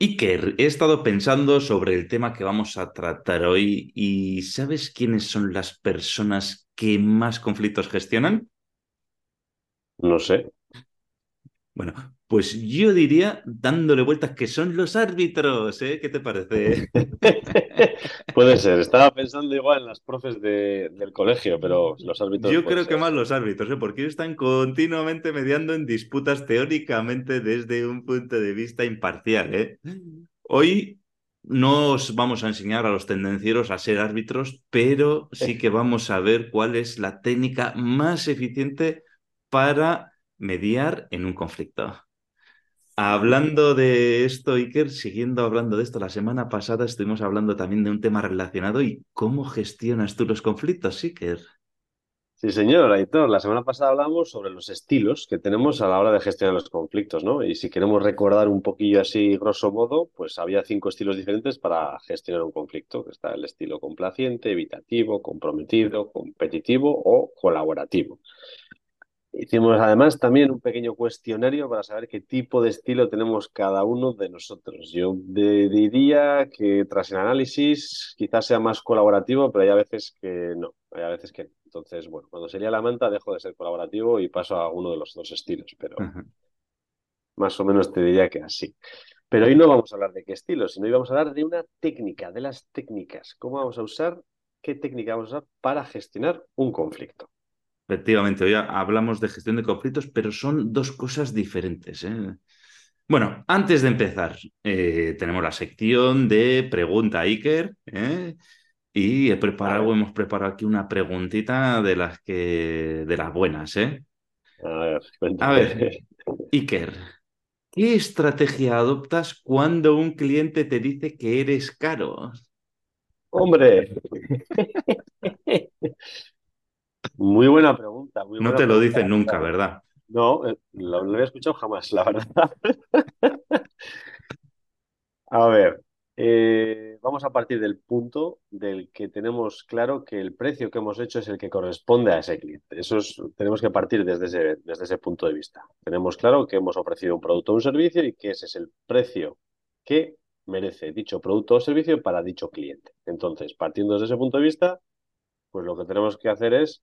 Iker, he estado pensando sobre el tema que vamos a tratar hoy y ¿sabes quiénes son las personas que más conflictos gestionan? No sé. Bueno, pues yo diría, dándole vueltas, que son los árbitros, ¿eh? ¿Qué te parece? Puede ser. Estaba pensando igual en las profes de- del colegio, pero los árbitros Yo puede creo que ser. más los árbitros, ¿eh? Porque ellos están continuamente mediando en disputas teóricamente desde un punto de vista imparcial, ¿eh? Hoy no os vamos a enseñar a los tendencieros a ser árbitros, pero sí que vamos a ver cuál es la técnica más eficiente para mediar en un conflicto. Hablando de esto, Iker, siguiendo hablando de esto, la semana pasada estuvimos hablando también de un tema relacionado y cómo gestionas tú los conflictos, Iker. Sí, señor, Aitor. La semana pasada hablamos sobre los estilos que tenemos a la hora de gestionar los conflictos, ¿no? Y si queremos recordar un poquillo así, grosso modo, pues había cinco estilos diferentes para gestionar un conflicto. que Está el estilo complaciente, evitativo, comprometido, competitivo o colaborativo. Hicimos además también un pequeño cuestionario para saber qué tipo de estilo tenemos cada uno de nosotros. Yo de- diría que tras el análisis quizás sea más colaborativo, pero hay a veces que no, hay a veces que no. Entonces, bueno, cuando sería la manta dejo de ser colaborativo y paso a uno de los dos estilos, pero Ajá. más o menos te diría que así. Pero hoy no vamos a hablar de qué estilo, sino hoy vamos a hablar de una técnica, de las técnicas. ¿Cómo vamos a usar, qué técnica vamos a usar para gestionar un conflicto? Efectivamente, hoy hablamos de gestión de conflictos, pero son dos cosas diferentes. ¿eh? Bueno, antes de empezar, eh, tenemos la sección de pregunta Iker, ¿eh? y he preparado, hemos preparado aquí una preguntita de las que, de las buenas, ¿eh? A ver, A ver, Iker, ¿qué estrategia adoptas cuando un cliente te dice que eres caro? Hombre, muy buena pregunta, muy No buena te lo pregunta. dicen nunca, ¿verdad? No, eh, lo, no lo había escuchado jamás, la verdad. A ver, eh, vamos a partir del punto del que tenemos claro que el precio que hemos hecho es el que corresponde a ese cliente. Eso es, tenemos que partir desde ese, desde ese punto de vista. Tenemos claro que hemos ofrecido un producto o un servicio y que ese es el precio que merece dicho producto o servicio para dicho cliente. Entonces, partiendo desde ese punto de vista, pues lo que tenemos que hacer es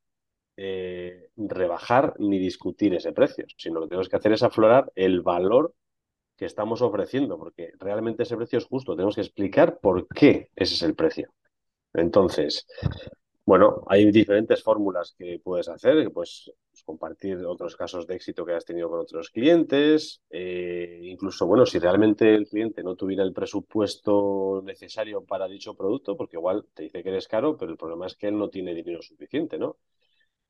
eh, rebajar ni discutir ese precio, sino lo que tenemos que hacer es aflorar el valor que estamos ofreciendo, porque realmente ese precio es justo. Tenemos que explicar por qué ese es el precio. Entonces, bueno, hay diferentes fórmulas que puedes hacer, puedes compartir otros casos de éxito que has tenido con otros clientes, eh, incluso, bueno, si realmente el cliente no tuviera el presupuesto necesario para dicho producto, porque igual te dice que eres caro, pero el problema es que él no tiene dinero suficiente, ¿no?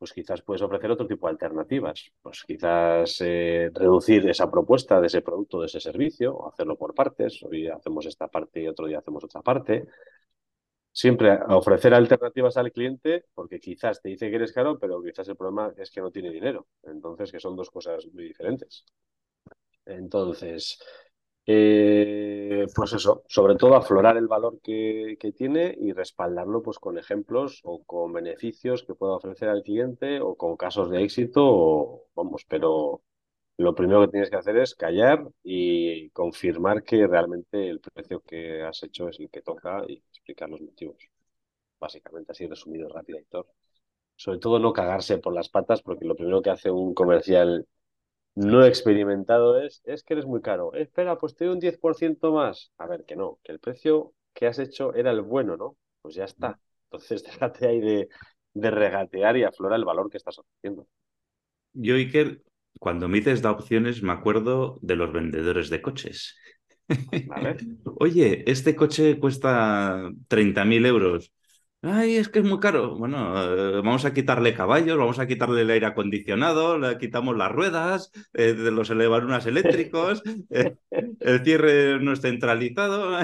Pues quizás puedes ofrecer otro tipo de alternativas. Pues quizás eh, reducir esa propuesta de ese producto, de ese servicio, o hacerlo por partes. Hoy hacemos esta parte y otro día hacemos otra parte. Siempre ofrecer alternativas al cliente, porque quizás te dice que eres caro, pero quizás el problema es que no tiene dinero. Entonces, que son dos cosas muy diferentes. Entonces, eh, pues eso, sobre todo aflorar el valor que, tiene y respaldarlo pues con ejemplos o con beneficios que pueda ofrecer al cliente o con casos de éxito, o, vamos, pero lo primero que tienes que hacer es callar y confirmar que realmente el precio que has hecho es el que toca y explicar los motivos. Básicamente así resumido rápido, Héctor. Sobre todo no cagarse por las patas porque lo primero que hace un comercial no experimentado es, es que eres muy caro. Espera, pues te doy un 10% más. A ver, que no, que el precio que has hecho era el bueno, ¿no? Pues ya está. Entonces déjate ahí de, de regatear y aflora el valor que estás ofreciendo. Yo, Iker, cuando me dices da opciones, me acuerdo de los vendedores de coches. Oye, este coche cuesta 30.000 euros. Ay, es que es muy caro. Bueno, eh, vamos a quitarle caballos, vamos a quitarle el aire acondicionado, le quitamos las ruedas, eh, los elevarunas eléctricos, eh, el cierre no es centralizado.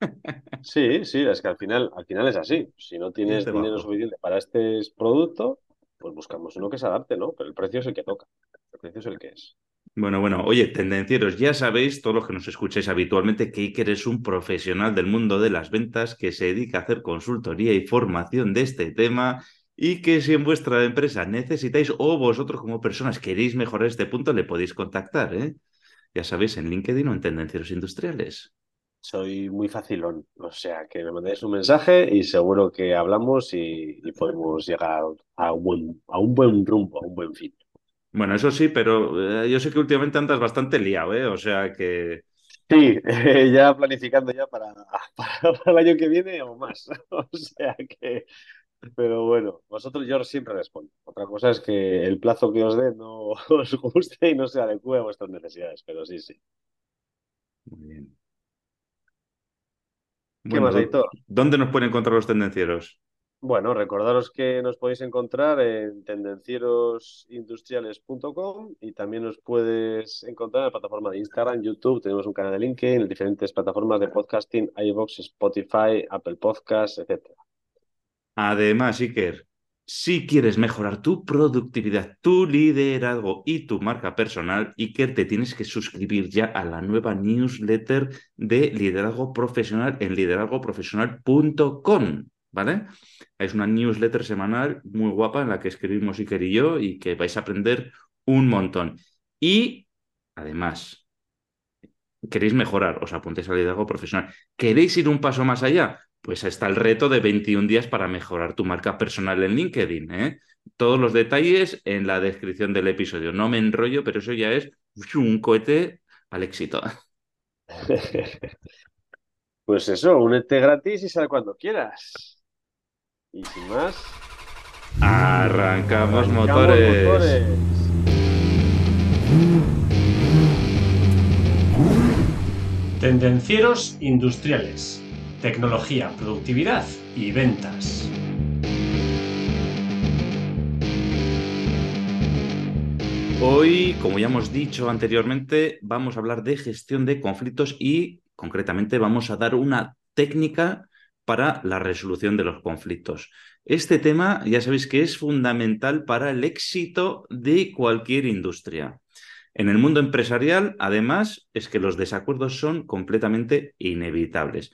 Sí, sí, es que al final, al final es así. Si no tienes dinero bajo. suficiente para este producto, pues buscamos uno que se adapte, ¿no? Pero el precio es el que toca. El precio es el que es. Bueno, bueno, oye, tendencieros, ya sabéis, todos los que nos escucháis habitualmente, que Iker es un profesional del mundo de las ventas que se dedica a hacer consultoría y formación de este tema y que si en vuestra empresa necesitáis o vosotros como personas queréis mejorar este punto, le podéis contactar, ¿eh? Ya sabéis, en LinkedIn o en Tendencieros Industriales. soy muy facilón. O sea, que me mandéis un mensaje y seguro que hablamos y, podemos llegar a buen, a un buen rumbo, a un buen fin. Bueno, eso sí, pero eh, yo sé que últimamente andas bastante liado, ¿eh? O sea que... Sí, ya planificando ya para, para, el año que viene o más. O sea que, pero bueno, vosotros yo siempre respondo. Otra cosa es que el plazo que os dé no os guste y no se adecue a vuestras necesidades, pero sí, sí. Muy bien. ¿Qué Bueno, más, ¿dó- Aitor? ¿dónde nos pueden encontrar los tendencieros? Bueno, recordaros que nos podéis encontrar en tendencierosindustriales.com y también nos puedes encontrar en la plataforma de Instagram, YouTube, tenemos un canal de LinkedIn, en diferentes plataformas de podcasting, iVoox, Spotify, Apple Podcasts, etcétera. Además, Iker, si quieres mejorar tu productividad, tu liderazgo y tu marca personal, Iker, te tienes que suscribir ya a la nueva newsletter de liderazgo profesional en liderazgoprofesional.com, ¿vale? Es una newsletter semanal muy guapa en la que escribimos Iker y yo y que vais a aprender un montón. Y además, queréis mejorar, os apuntéis al liderazgo profesional. ¿Queréis ir un paso más allá? Pues está el reto de 21 días para mejorar tu marca personal en LinkedIn. ¿eh? Todos los detalles en la descripción del episodio. No me enrollo, pero eso ya es un cohete al éxito. Pues eso, únete gratis y sal cuando quieras. Y sin más, Arrancamos, arrancamos motores. motores. Tendencieros industriales. Tecnología, productividad y ventas. Hoy, como ya hemos dicho anteriormente, vamos a hablar de gestión de conflictos y concretamente vamos a dar una técnica para la resolución de los conflictos. Este tema ya sabéis que es fundamental para el éxito de cualquier industria. En el mundo empresarial, además, es que los desacuerdos son completamente inevitables.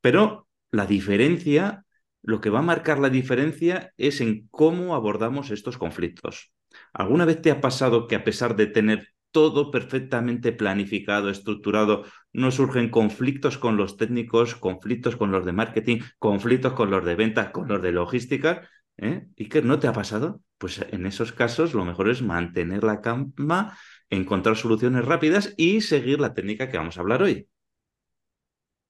Pero la diferencia, lo que va a marcar la diferencia es en cómo abordamos estos conflictos. ¿Alguna vez te ha pasado que a pesar de tener todo perfectamente planificado, estructurado, no surgen conflictos con los técnicos, conflictos con los de marketing, conflictos con los de ventas, con los de logística? ¿Eh? ¿Y qué no te ha pasado? Pues en esos casos lo mejor es mantener la calma, encontrar soluciones rápidas y seguir la técnica que vamos a hablar hoy.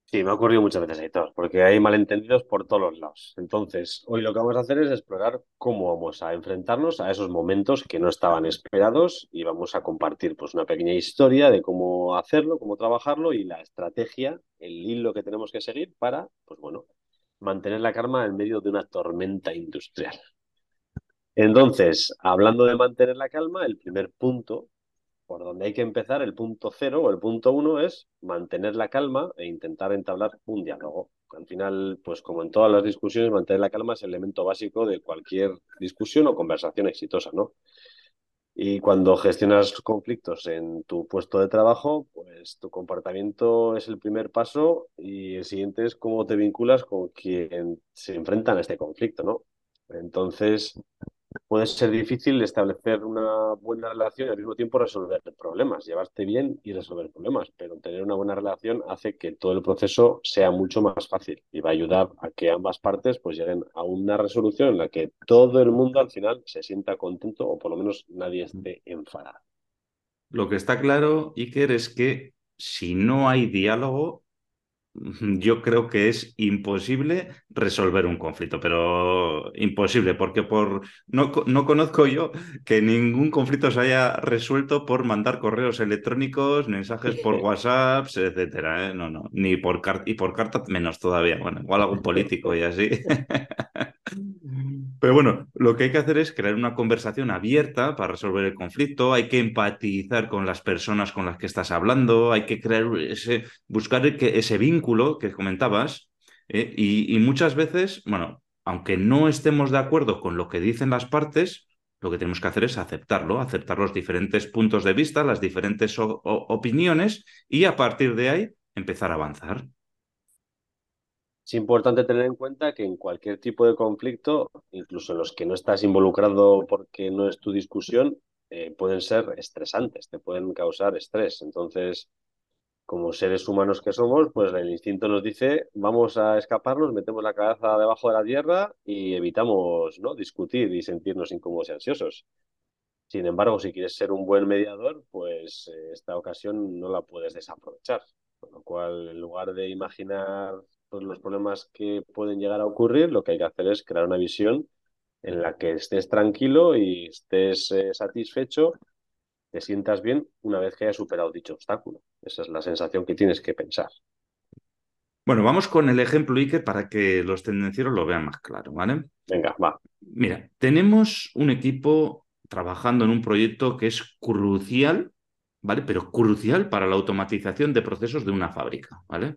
Sí, me ha ocurrido muchas veces, Aitor, porque hay malentendidos por todos los lados. Entonces, hoy lo que vamos a hacer es explorar cómo vamos a enfrentarnos a esos momentos que no estaban esperados y vamos a compartir pues, una pequeña historia de cómo hacerlo, cómo trabajarlo y la estrategia, el hilo que tenemos que seguir para, pues bueno, mantener la calma en medio de una tormenta industrial. Entonces, hablando de mantener la calma, el primer punto por donde hay que empezar, el punto cero o el punto uno es mantener la calma e intentar entablar un diálogo. Al final, pues como en todas las discusiones, mantener la calma es el elemento básico de cualquier discusión o conversación exitosa, ¿no? Y cuando gestionas conflictos en tu puesto de trabajo, pues tu comportamiento es el primer paso y el siguiente es cómo te vinculas con quien se enfrentan a este conflicto, ¿no? Entonces, puede ser difícil establecer una buena relación y al mismo tiempo resolver problemas, llevarte bien y resolver problemas, pero tener una buena relación hace que todo el proceso sea mucho más fácil y va a ayudar a que ambas partes pues lleguen a una resolución en la que todo el mundo al final se sienta contento o por lo menos nadie esté enfadado. Lo que está claro, Iker, es que si no hay diálogo, yo creo que es imposible resolver un conflicto, pero imposible, porque por no, no conozco yo que ningún conflicto se haya resuelto por mandar correos electrónicos, mensajes por WhatsApp, etcétera. ¿eh? No, no, ni por carta y por carta menos todavía. Bueno, igual algún político y así. Pero bueno, lo que hay que hacer es crear una conversación abierta para resolver el conflicto, hay que empatizar con las personas con las que estás hablando, hay que crear ese, buscar ese vínculo que comentabas, ¿eh? y, y muchas veces, bueno, aunque no estemos de acuerdo con lo que dicen las partes, lo que tenemos que hacer es aceptarlo, aceptar los diferentes puntos de vista, las diferentes opiniones y a partir de ahí empezar a avanzar. Es importante tener en cuenta que en cualquier tipo de conflicto, incluso en los que no estás involucrado porque no es tu discusión, eh, pueden ser estresantes, te pueden causar estrés. Entonces, como seres humanos que somos, pues el instinto nos dice, vamos a escaparnos, metemos la cabeza debajo de la tierra y evitamos ¿no? discutir y sentirnos incómodos y ansiosos. Sin embargo, si quieres ser un buen mediador, pues eh, esta ocasión no la puedes desaprovechar. Con lo cual, en lugar de imaginar pues, los problemas que pueden llegar a ocurrir, lo que hay que hacer es crear una visión en la que estés tranquilo y estés eh, satisfecho te sientas bien una vez que hayas superado dicho obstáculo. Esa es la sensación que tienes que pensar. Bueno, vamos con el ejemplo Iker para que los tendencieros lo vean más claro, ¿vale? Venga, va. Mira, tenemos un equipo trabajando en un proyecto que es crucial, ¿vale? Pero crucial para la automatización de procesos de una fábrica, ¿vale?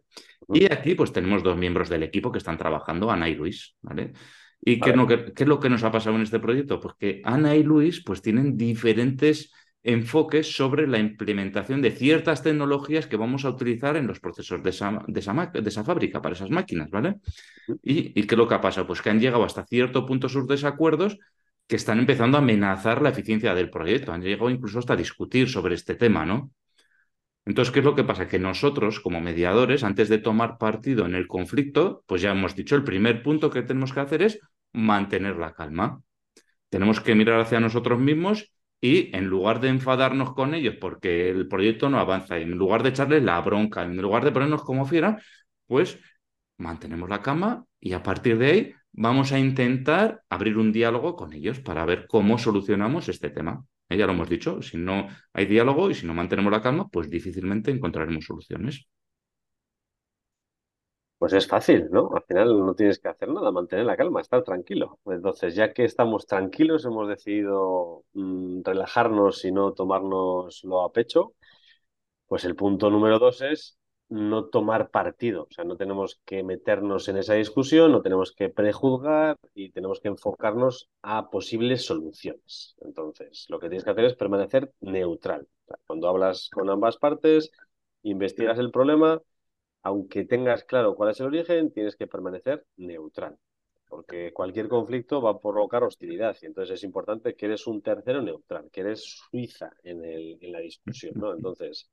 Y aquí pues tenemos dos miembros del equipo que están trabajando, Ana y Luis, ¿vale? ¿Y qué, es lo que, qué es lo que nos ha pasado en este proyecto? Pues que Ana y Luis pues tienen diferentes enfoques sobre la implementación de ciertas tecnologías que vamos a utilizar en los procesos de esa, de esa, fábrica, para esas máquinas, ¿vale? ¿Y, qué es lo que ha pasado? Pues que han llegado hasta cierto punto sus desacuerdos que están empezando a amenazar la eficiencia del proyecto. Han llegado incluso hasta a discutir sobre este tema, ¿no? Entonces, ¿qué es lo que pasa? Que nosotros, como mediadores, antes de tomar partido en el conflicto, pues ya hemos dicho, el primer punto que tenemos que hacer es mantener la calma. Tenemos que mirar hacia nosotros mismos y en lugar de enfadarnos con ellos porque el proyecto no avanza, en lugar de echarles la bronca, en lugar de ponernos como fiera, pues mantenemos la cama y a partir de ahí vamos a intentar abrir un diálogo con ellos para ver cómo solucionamos este tema. Eh, ya lo hemos dicho, si no hay diálogo y si no mantenemos la calma, pues difícilmente encontraremos soluciones. Pues es fácil, ¿no? Al final no tienes que hacer nada, mantener la calma, estar tranquilo. Entonces, ya que estamos tranquilos, hemos decidido mm, relajarnos y no tomárnoslo a pecho, pues el punto número dos es no tomar partido. O sea, no tenemos que meternos en esa discusión, no tenemos que prejuzgar y tenemos que enfocarnos a posibles soluciones. Entonces, lo que tienes que hacer es permanecer neutral. cuando hablas con ambas partes, investigas el problema aunque tengas claro cuál es el origen, tienes que permanecer neutral, porque cualquier conflicto va a provocar hostilidad y entonces es importante que eres un tercero neutral, que eres Suiza en, el, en la discusión, ¿no? Entonces,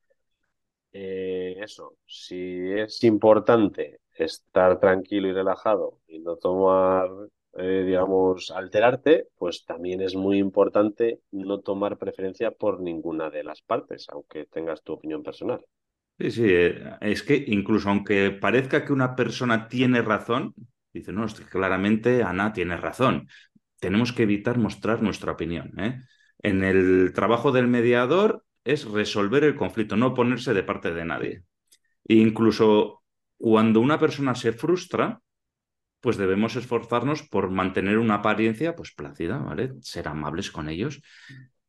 eh, eso, si es importante estar tranquilo y relajado y no tomar, eh, digamos, alterarte, pues también es muy importante no tomar preferencia por ninguna de las partes, aunque tengas tu opinión personal. Sí, sí, eh, es que incluso aunque parezca que una persona tiene razón, dice, no, claramente Ana tiene razón. Tenemos que evitar mostrar nuestra opinión. ¿eh? En el trabajo del mediador es resolver el conflicto, no ponerse de parte de nadie. E incluso cuando una persona se frustra, pues debemos esforzarnos por mantener una apariencia pues plácida, ¿vale? Ser amables con ellos.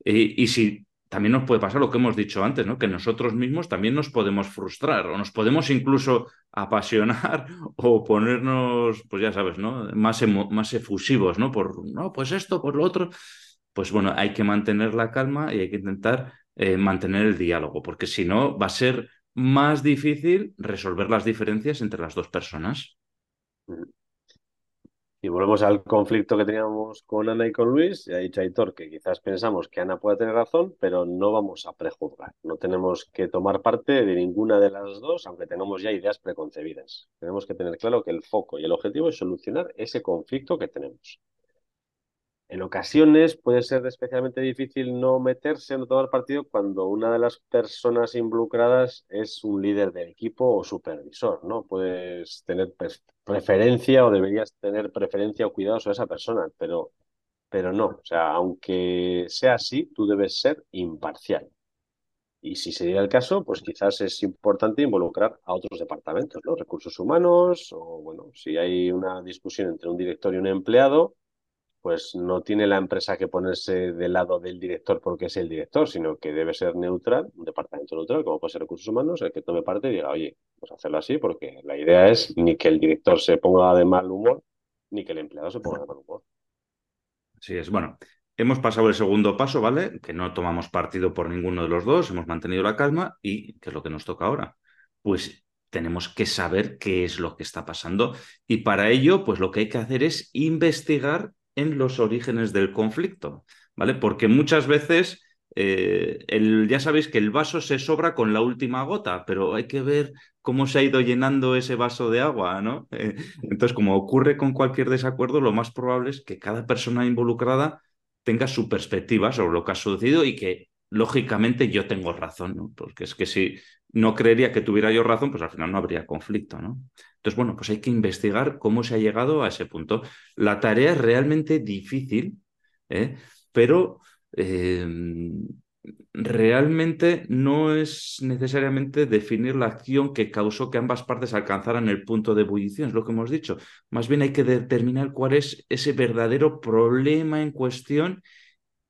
Y, y si también nos puede pasar lo que hemos dicho antes, ¿no? Que nosotros mismos también nos podemos frustrar o nos podemos incluso apasionar o ponernos, pues ya sabes, ¿no? Más, más efusivos, ¿no? Por, no, pues esto, por lo otro. Pues bueno, hay que mantener la calma y hay que intentar eh, mantener el diálogo, porque si no, va a ser más difícil resolver las diferencias entre las dos personas. Mm. Y volvemos al conflicto que teníamos con Ana y con Luis. Ya ha dicho Aitor que quizás pensamos que Ana puede tener razón, pero no vamos a prejuzgar. No tenemos que tomar parte de ninguna de las dos, aunque tengamos ya ideas preconcebidas. Tenemos que tener claro que el foco y el objetivo es solucionar ese conflicto que tenemos. En ocasiones puede ser especialmente difícil no meterse, no tomar partido cuando una de las personas involucradas es un líder del equipo o supervisor, ¿no? Puedes tener preferencia o deberías tener preferencia o cuidados a esa persona, pero, pero no. O sea, aunque sea así, tú debes ser imparcial. Y si sería el caso, pues quizás es importante involucrar a otros departamentos, ¿no? Recursos humanos, o bueno, si hay una discusión entre un director y un empleado, pues no tiene la empresa que ponerse del lado del director porque es el director, sino que debe ser neutral, un departamento neutral, como puede ser recursos humanos, el que tome parte y diga, oye, a hacerlo así porque la idea es ni que el director se ponga de mal humor, ni que el empleado se ponga de mal humor. Así es, bueno, hemos pasado el segundo paso, ¿vale? Que no tomamos partido por ninguno de los dos, hemos mantenido la calma y ¿qué es lo que nos toca ahora? Pues tenemos que saber qué es lo que está pasando y para ello, pues lo que hay que hacer es investigar en los orígenes del conflicto, ¿vale? Porque muchas veces eh, el, ya sabéis que el vaso se sobra con la última gota, pero hay que ver cómo se ha ido llenando ese vaso de agua, ¿no? Eh, entonces, como ocurre con cualquier desacuerdo, lo más probable es que cada persona involucrada tenga su perspectiva sobre lo que ha sucedido y que, lógicamente, yo tengo razón, ¿no? Porque es que si no creería que tuviera yo razón, pues al final no habría conflicto, ¿no? Entonces, bueno, pues hay que investigar cómo se ha llegado a ese punto. La tarea es realmente difícil, ¿eh? pero Em, realmente no es necesariamente definir la acción que causó que ambas partes alcanzaran el punto de ebullición, es lo que hemos dicho. Más bien hay que determinar cuál es ese verdadero problema en cuestión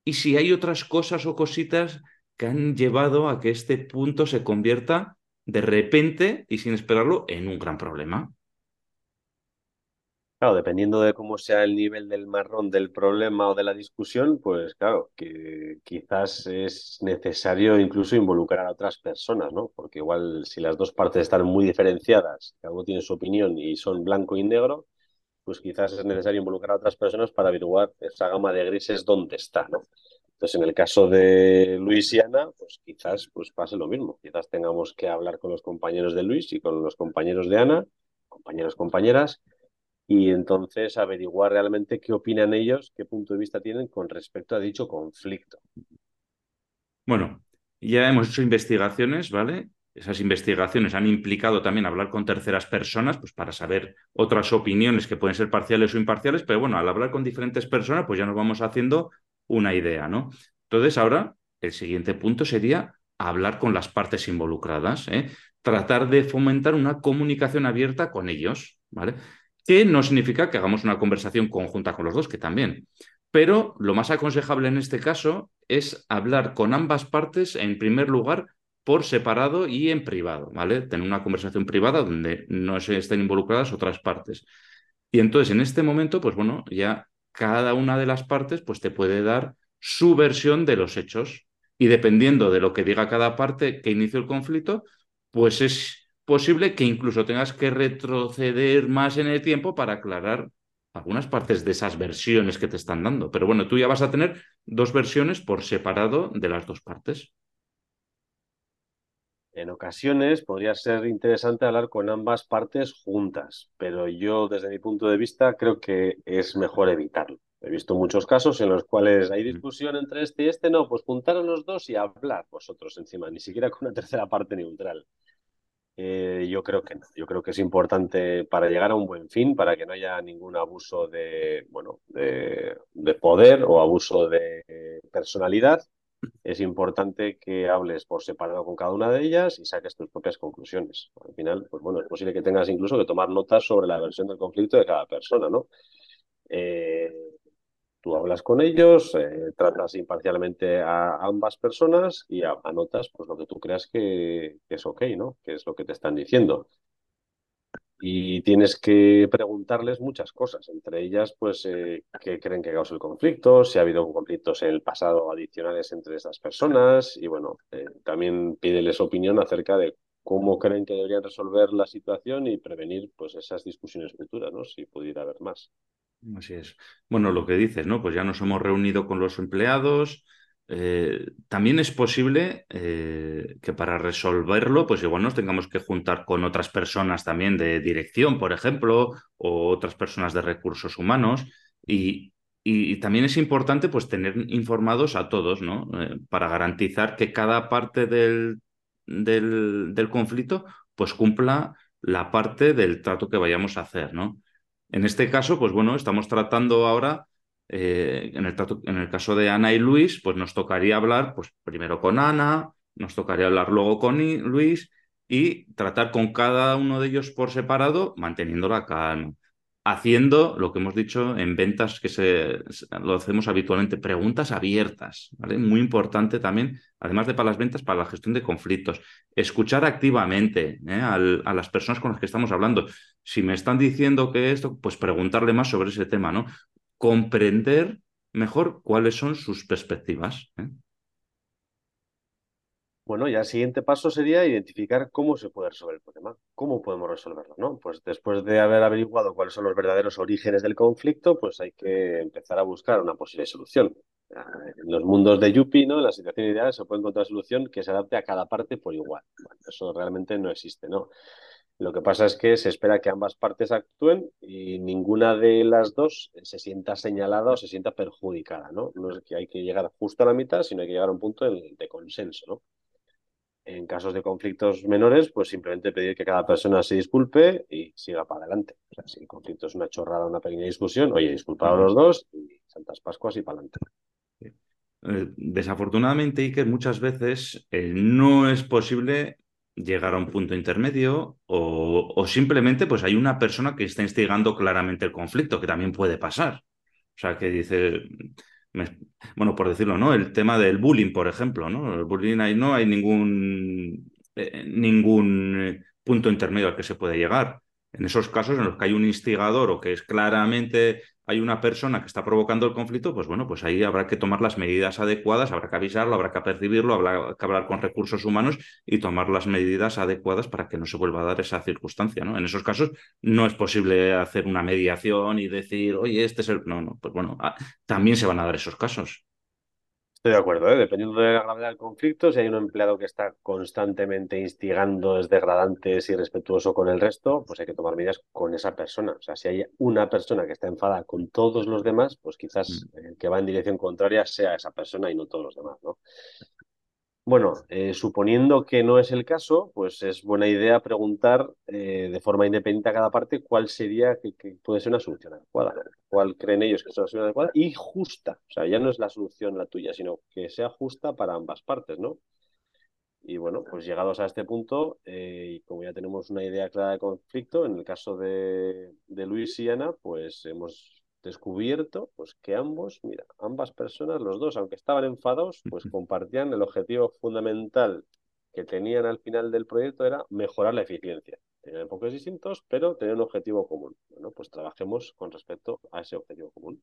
y si hay otras cosas o cositas que han llevado a que este punto se convierta de repente y sin esperarlo en un gran problema. Claro, dependiendo de cómo sea el nivel del marrón del problema o de la discusión, pues claro, que quizás es necesario incluso involucrar a otras personas, ¿no? Porque igual si las dos partes están muy diferenciadas, cada uno tiene su opinión y son blanco y negro, pues quizás es necesario involucrar a otras personas para averiguar esa gama de grises dónde está, ¿no? Entonces, en el caso de Luis y Ana, pues quizás pues pase lo mismo. Quizás tengamos que hablar con los compañeros de Luis y con los compañeros de Ana, compañeros, compañeras, y entonces averiguar realmente qué opinan ellos, qué punto de vista tienen con respecto a dicho conflicto. Bueno, ya hemos hecho investigaciones, ¿vale? Esas investigaciones han implicado también hablar con terceras personas, pues para saber otras opiniones que pueden ser parciales o imparciales, pero bueno, al hablar con diferentes personas, pues ya nos vamos haciendo una idea, ¿no? Entonces, ahora el siguiente punto sería hablar con las partes involucradas, ¿eh? tratar de fomentar una comunicación abierta con ellos, ¿vale? que no significa que hagamos una conversación conjunta con los dos, que también. Pero lo más aconsejable en este caso es hablar con ambas partes, en primer lugar, por separado y en privado, ¿vale? Tener una conversación privada donde no se estén involucradas otras partes. Y entonces, en este momento, pues bueno, ya cada una de las partes pues te puede dar su versión de los hechos. Y dependiendo de lo que diga cada parte que inició el conflicto, pues es posible que incluso tengas que retroceder más en el tiempo para aclarar algunas partes de esas versiones que te están dando. Pero bueno, tú ya vas a tener dos versiones por separado de las dos partes. En ocasiones podría ser interesante hablar con ambas partes juntas, pero yo desde mi punto de vista creo que es mejor evitarlo. He visto muchos casos en los cuales hay discusión entre este y este, no, pues juntar a los dos y hablar vosotros encima, ni siquiera con una tercera parte neutral. Eh, yo creo que no. Yo creo que es importante para llegar a un buen fin, para que no haya ningún abuso de, bueno, de, poder o abuso de personalidad. Es importante que hables por separado con cada una de ellas y saques tus propias conclusiones. Al final, pues bueno, es posible que tengas incluso que tomar notas sobre la versión del conflicto de cada persona, ¿no? Eh, Tú hablas con ellos, eh, tratas imparcialmente a ambas personas y anotas pues, lo que tú creas que, es ok, ¿no? Que es lo que te están diciendo. Y tienes que preguntarles muchas cosas, entre ellas, pues, eh, qué creen que causa el conflicto, si ha habido conflictos en el pasado adicionales entre estas personas, y bueno, eh, también pídeles opinión acerca de cómo creen que deberían resolver la situación y prevenir pues esas discusiones futuras, ¿no? Si pudiera haber más. Así es. Bueno, lo que dices, ¿no? Pues ya nos hemos reunido con los empleados. Eh, también es posible eh, que para resolverlo, pues igual nos tengamos que juntar con otras personas también de dirección, por ejemplo, o otras personas de recursos humanos. Y, también es importante, pues, tener informados a todos, ¿no? Eh, para garantizar que cada parte del, del, del conflicto, pues, cumpla la parte del trato que vayamos a hacer, ¿no? En este caso, pues bueno, estamos tratando ahora, eh, en, el caso de Ana y Luis, pues nos tocaría hablar, pues primero con Ana, nos tocaría hablar luego con Luis y tratar con cada uno de ellos por separado, manteniendo la calma haciendo lo que hemos dicho en ventas que se, lo hacemos habitualmente, preguntas abiertas. Muy importante también, además de para las ventas, para la gestión de conflictos. Escuchar activamente ¿eh? a las personas con las que estamos hablando. Si me están diciendo que esto, pues preguntarle más sobre ese tema, ¿no? Comprender mejor cuáles son sus perspectivas. ¿eh? Bueno, ya el siguiente paso sería identificar cómo se puede resolver el problema, cómo podemos resolverlo, ¿no? Pues después de haber averiguado cuáles son los verdaderos orígenes del conflicto, pues hay que empezar a buscar una posible solución. En los mundos de Yuppie, ¿no? En la situación ideal se puede encontrar solución que se adapte a cada parte por igual. eso realmente no existe, ¿no? Lo que pasa es que se espera que ambas partes actúen y ninguna de las dos se sienta señalada o se sienta perjudicada, ¿no? No es que hay que llegar justo a la mitad, sino hay que llegar a un punto de, consenso, ¿no? En casos de conflictos menores, pues simplemente pedir que cada persona se disculpe y siga para adelante. O sea, si el conflicto es una chorrada, una pequeña discusión, oye, disculpados los dos y Santas Pascuas y para adelante. Eh, desafortunadamente, Iker, muchas veces eh, no es posible llegar a un punto intermedio o, o, simplemente pues hay una persona que está instigando claramente el conflicto, que también puede pasar. O sea, que dice, bueno, por decirlo, ¿no? El tema del bullying, por ejemplo, ¿no? El bullying ahí no hay ningún, eh, ningún punto intermedio al que se puede llegar. En esos casos en los que hay un instigador o que es claramente hay una persona que está provocando el conflicto, pues bueno, pues ahí habrá que tomar las medidas adecuadas, habrá que avisarlo, habrá que percibirlo, habrá que hablar con recursos humanos y tomar las medidas adecuadas para que no se vuelva a dar esa circunstancia, ¿no? En esos casos no es posible hacer una mediación y decir, oye, este es el... No, no, pues bueno, ah, también se van a dar esos casos. Estoy de acuerdo, ¿eh? dependiendo de la gravedad del conflicto, si hay un empleado que está constantemente instigando, es degradante, es irrespetuoso con el resto, pues hay que tomar medidas con esa persona. O sea, si hay una persona que está enfadada con todos los demás, pues quizás mm. el que va en dirección contraria sea esa persona y no todos los demás, ¿no? Bueno, eh, suponiendo que no es el caso, pues es buena idea preguntar eh, de forma independiente a cada parte cuál sería que, puede ser una solución adecuada, cuál creen ellos que es una solución adecuada y justa. O sea, ya no es la solución la tuya, sino que sea justa para ambas partes, ¿no? Y bueno, pues llegados a este punto, eh, y como ya tenemos una idea clara de conflicto, en el caso de, de Luis y Ana, pues hemos descubierto pues que ambos, mira, ambas personas, los dos, aunque estaban enfadados, pues compartían el objetivo fundamental que tenían al final del proyecto era mejorar la eficiencia. Tenían enfoques distintos, pero tenían un objetivo común. Bueno, pues trabajemos con respecto a ese objetivo común.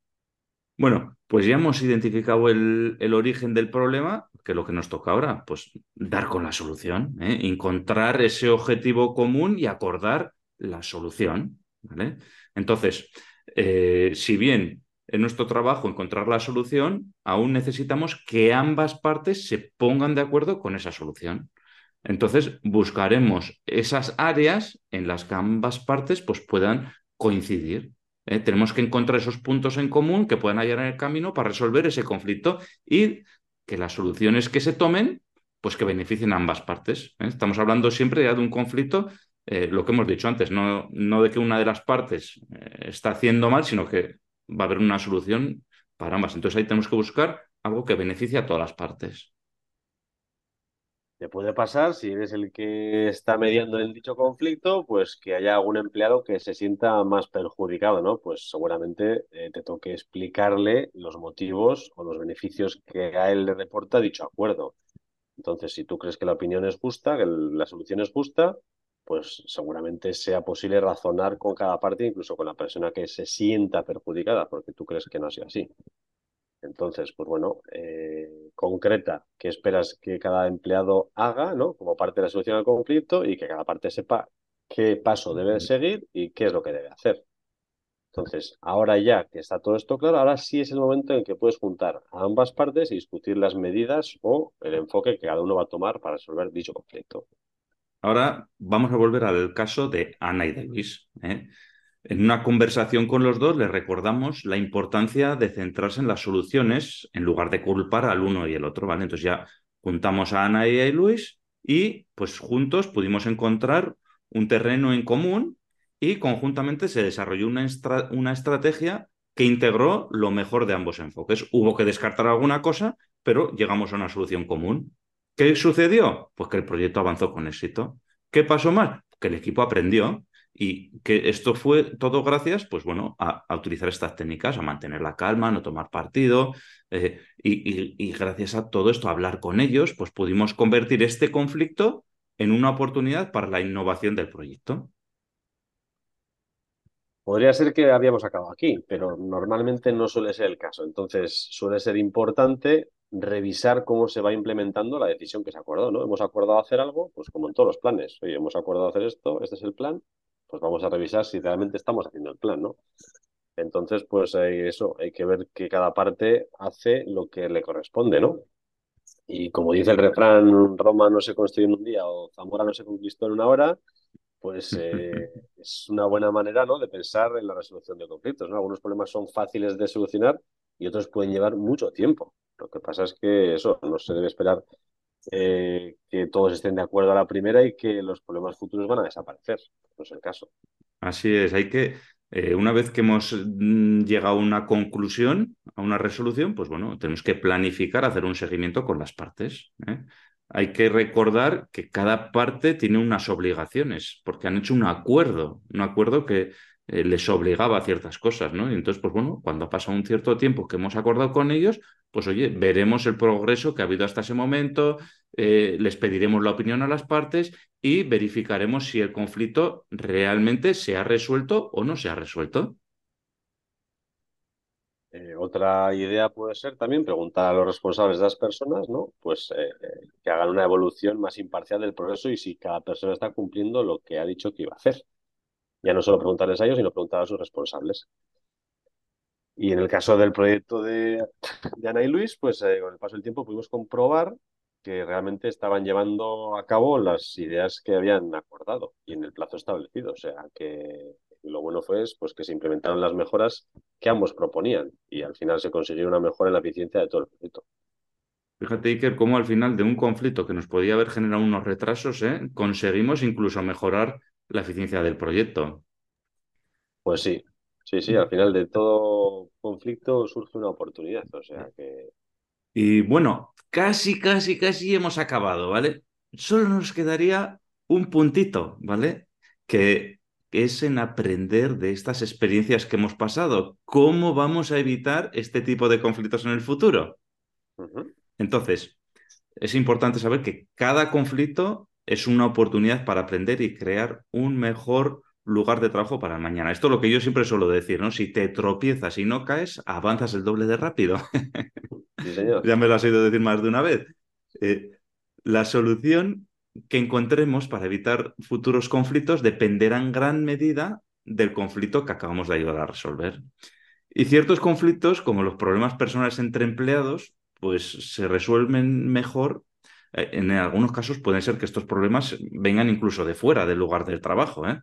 Bueno, pues ya hemos identificado el, el, origen del problema, que lo que nos toca ahora, pues dar con la solución, ¿eh? encontrar ese objetivo común y acordar la solución. ¿vale? Entonces, eh, si bien en nuestro trabajo encontrar la solución, aún necesitamos que ambas partes se pongan de acuerdo con esa solución. Entonces, buscaremos esas áreas en las que ambas partes pues, puedan coincidir. ¿eh? Tenemos que encontrar esos puntos en común que puedan hallar en el camino para resolver ese conflicto y que las soluciones que se tomen, pues que beneficien a ambas partes. ¿eh? Estamos hablando siempre ya de un conflicto eh, lo que hemos dicho antes, no, no de que una de las partes eh, está haciendo mal, sino que va a haber una solución para ambas. Entonces ahí tenemos que buscar algo que beneficie a todas las partes. Te puede pasar, si eres el que está mediando en dicho conflicto, pues que haya algún empleado que se sienta más perjudicado, ¿no? Pues seguramente eh, te toque explicarle los motivos o los beneficios que a él le reporta dicho acuerdo. Entonces, si tú crees que la opinión es justa, que la solución es justa, pues seguramente sea posible razonar con cada parte, incluso con la persona que se sienta perjudicada, porque tú crees que no ha sido así. Entonces, pues bueno, eh, concreta qué esperas que cada empleado haga, ¿no? Como parte de la solución al conflicto y que cada parte sepa qué paso debe seguir y qué es lo que debe hacer. Entonces, ahora ya que está todo esto claro, ahora sí es el momento en que puedes juntar a ambas partes y discutir las medidas o el enfoque que cada uno va a tomar para resolver dicho conflicto. Ahora vamos a volver al caso de Ana y de Luis. ¿eh? En una conversación con los dos les recordamos la importancia de centrarse en las soluciones en lugar de culpar al uno y el otro. Entonces ya juntamos a Ana y a Luis y pues juntos pudimos encontrar un terreno en común y conjuntamente se desarrolló una, una estrategia que integró lo mejor de ambos enfoques. Hubo que descartar alguna cosa, pero llegamos a una solución común. ¿Qué sucedió? Pues que el proyecto avanzó con éxito. ¿Qué pasó mal? Que el equipo aprendió y que esto fue todo gracias, pues bueno, a, utilizar estas técnicas, a mantener la calma, no tomar partido eh, y, gracias a todo esto, a hablar con ellos, pues pudimos convertir este conflicto en una oportunidad para la innovación del proyecto. Podría ser que habíamos acabado aquí, pero normalmente no suele ser el caso. Entonces, suele ser importante revisar cómo se va implementando la decisión que se acordó, ¿no? Hemos acordado hacer algo, pues como en todos los planes. Oye, hemos acordado hacer esto, este es el plan, pues vamos a revisar si realmente estamos haciendo el plan, ¿no? Entonces, pues eso, hay que ver que cada parte hace lo que le corresponde, ¿no? Y como dice el refrán, Roma no se construyó en un día o Zamora no se conquistó en una hora, pues eh, es una buena manera ¿no? de pensar en la resolución de conflictos. ¿no? Algunos problemas son fáciles de solucionar y otros pueden llevar mucho tiempo. Lo que pasa es que eso no se debe esperar eh, que todos estén de acuerdo a la primera y que los problemas futuros van a desaparecer. No es el caso. Así es, hay que, eh, una vez que hemos mm, llegado a una conclusión, a una resolución, pues bueno, tenemos que planificar, hacer un seguimiento con las partes. ¿eh? Hay que recordar que cada parte tiene unas obligaciones, porque han hecho un acuerdo, un acuerdo que eh, les obligaba a ciertas cosas, ¿no? Y entonces, pues bueno, cuando ha pasado un cierto tiempo que hemos acordado con ellos, pues oye, veremos el progreso que ha habido hasta ese momento, eh, les pediremos la opinión a las partes y verificaremos si el conflicto realmente se ha resuelto o no se ha resuelto. Eh, otra idea puede ser también preguntar a los responsables de las personas, ¿no? Pues que hagan una evolución más imparcial del progreso y si cada persona está cumpliendo lo que ha dicho que iba a hacer. Ya no solo preguntarles a ellos, sino preguntar a sus responsables. Y en el caso del proyecto de, Ana y Luis, pues eh, con el paso del tiempo pudimos comprobar que realmente estaban llevando a cabo las ideas que habían acordado y en el plazo establecido. O sea, que lo bueno fue pues, que se implementaron las mejoras que ambos proponían y al final se consiguió una mejora en la eficiencia de todo el proyecto. Fíjate, Iker, cómo al final de un conflicto que nos podía haber generado unos retrasos, ¿eh? conseguimos incluso mejorar la eficiencia del proyecto. Pues sí, sí, sí, al final de todo conflicto surge una oportunidad, o sea que... Y bueno, casi, casi, casi hemos acabado, ¿vale? Solo nos quedaría un puntito, ¿vale? Que es en aprender de estas experiencias que hemos pasado. ¿Cómo vamos a evitar este tipo de conflictos en el futuro? Entonces, es importante saber que cada conflicto es una oportunidad para aprender y crear un mejor lugar de trabajo para el mañana. Esto es lo que yo siempre suelo decir, ¿no? Si te tropiezas y no caes, avanzas el doble de rápido. ya me lo has oído decir más de una vez. Eh, la solución que encontremos para evitar futuros conflictos dependerá en gran medida del conflicto que acabamos de ayudar a resolver. Y ciertos conflictos, como los problemas personales entre empleados, pues se resuelven mejor en algunos casos pueden ser que estos problemas vengan incluso de fuera del lugar del trabajo, ¿eh?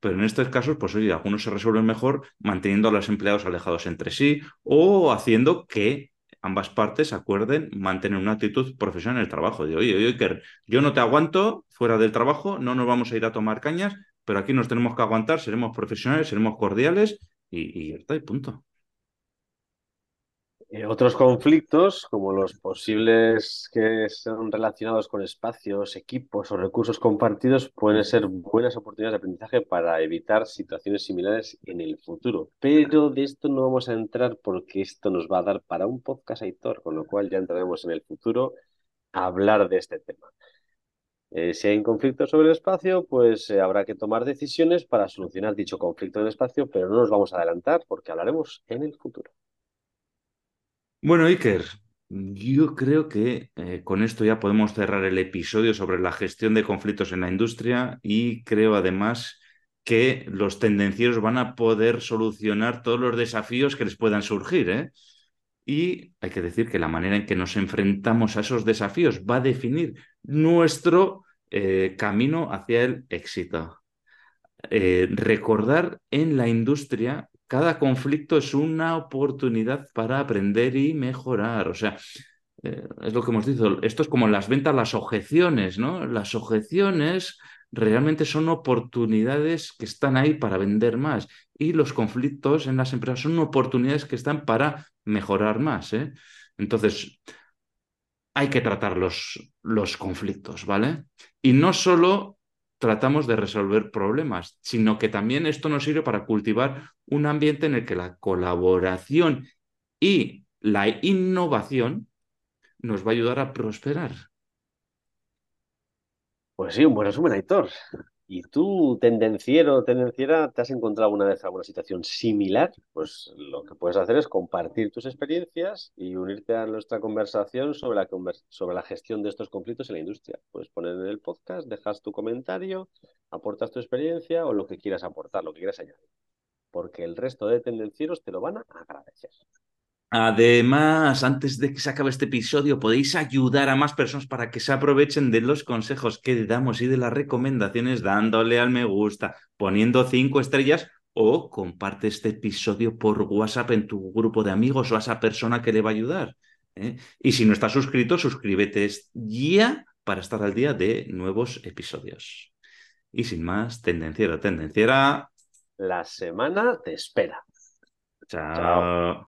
Pero en estos casos, pues oye, algunos se resuelven mejor manteniendo a los empleados alejados entre sí o haciendo que ambas partes acuerden mantener una actitud profesional en el trabajo. De, oye, oye, yo no te aguanto fuera del trabajo, no nos vamos a ir a tomar cañas, pero aquí nos tenemos que aguantar, seremos profesionales, seremos cordiales y, y está, y punto. Eh, otros conflictos, como los posibles que son relacionados con espacios, equipos o recursos compartidos, pueden ser buenas oportunidades de aprendizaje para evitar situaciones similares en el futuro. Pero de esto no vamos a entrar porque esto nos va a dar para un podcast, Aitor, con lo cual ya entraremos en el futuro a hablar de este tema. Eh, si hay un conflicto sobre el espacio, pues eh, habrá que tomar decisiones para solucionar dicho conflicto en el espacio, pero no nos vamos a adelantar porque hablaremos en el futuro. Bueno, Iker, yo creo que eh, con esto ya podemos cerrar el episodio sobre la gestión de conflictos en la industria y creo además que los tendencieros van a poder solucionar todos los desafíos que les puedan surgir. ¿eh? Y hay que decir que la manera en que nos enfrentamos a esos desafíos va a definir nuestro eh, camino hacia el éxito. recordar en la industria cada conflicto es una oportunidad para aprender y mejorar. O sea, eh, es lo que hemos dicho, esto es como las ventas, las objeciones, ¿no? Las objeciones realmente son oportunidades que están ahí para vender más y los conflictos en las empresas son oportunidades que están para mejorar más. ¿eh? Entonces, hay que tratar los, los conflictos, ¿vale? Y no solo tratamos de resolver problemas, sino que también esto nos sirve para cultivar un ambiente en el que la colaboración y la innovación nos va a ayudar a prosperar. Pues sí, un buen resumen. ¿Y tú, tendenciero, tendenciera, te has encontrado una vez alguna situación similar? Pues lo que puedes hacer es compartir tus experiencias y unirte a nuestra conversación sobre la, sobre la gestión de estos conflictos en la industria. Puedes poner en el podcast, dejas tu comentario, aportas tu experiencia o lo que quieras aportar, lo que quieras añadir. porque el resto de tendencieros te lo van a agradecer. Además, antes de que se acabe este episodio, podéis ayudar a más personas para que se aprovechen de los consejos que damos y de las recomendaciones dándole al me gusta, poniendo cinco estrellas o comparte este episodio por WhatsApp en tu grupo de amigos o a esa persona que le va a ayudar. ¿eh? Y si no estás suscrito, suscríbete ya para estar al día de nuevos episodios. Y sin más, tendenciera, tendenciera. La semana te espera. Chao.